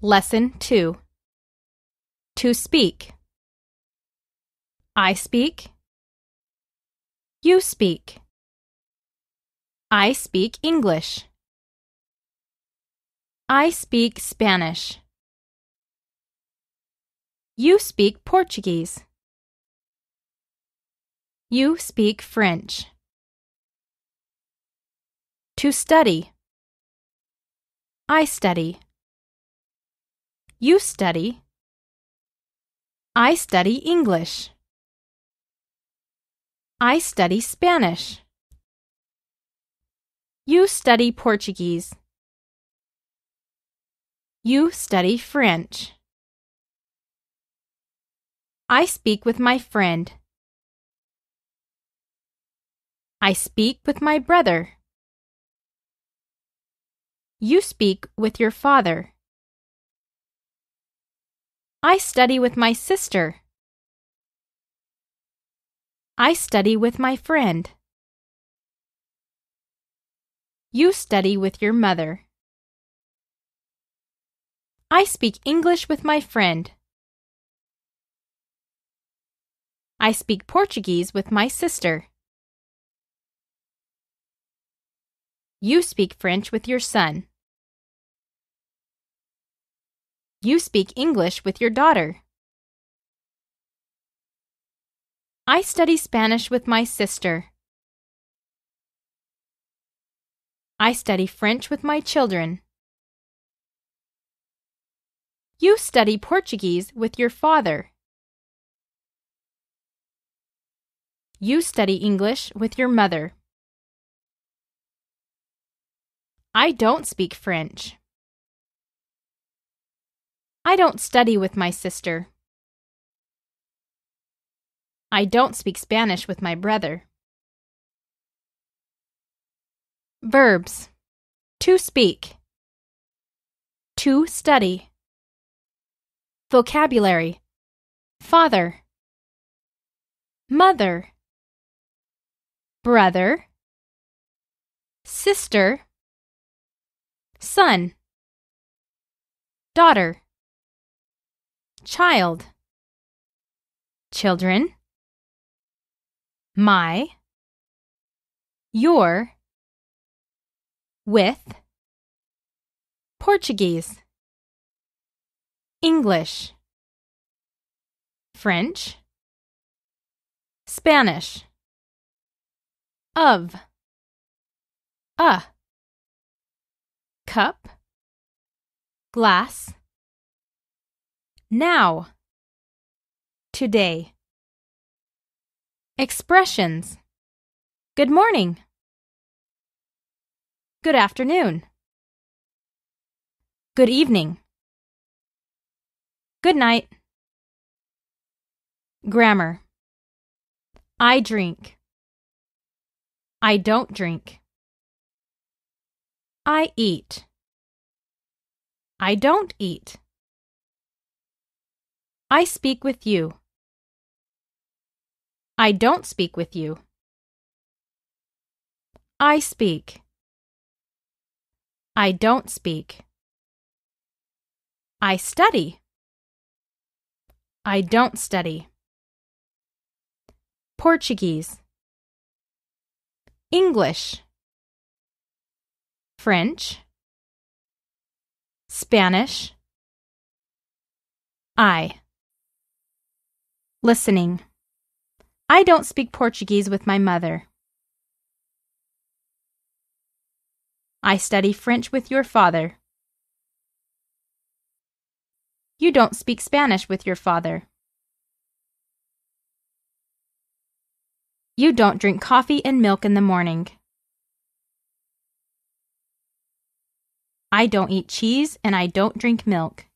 Lesson 2 To speak. I speak. You speak. I speak English. I speak Spanish. You speak Portuguese. You speak French. To study. I study. You study. I study English. I study Spanish. You study Portuguese. You study French. I speak with my friend. I speak with my brother. You speak with your father. I study with my sister. I study with my friend. You study with your mother. I speak English with my friend. I speak Portuguese with my sister. You speak French with your son. You speak English with your daughter. I study Spanish with my sister. I study French with my children. You study Portuguese with your father. You study English with your mother. I don't speak French. I don't study with my sister. I don't speak Spanish with my brother. Verbs. To speak, to study. Vocabulary. Father, Mother, Brother, Sister, Son, Daughter child, children, my, your, with, Portuguese, English, French, Spanish, of, a, cup, glass, now. Today. Expressions. Good morning. Good afternoon. Good evening. Good night. Grammar. I drink. I don't drink. I eat. I don't eat. I speak with you. I don't speak with you. I speak. I don't speak. I study. I don't study. Portuguese. English. French. Spanish. I. Listening. I don't speak Portuguese with my mother. I study French with your father. You don't speak Spanish with your father. You don't drink coffee and milk in the morning. I don't eat cheese and I don't drink milk.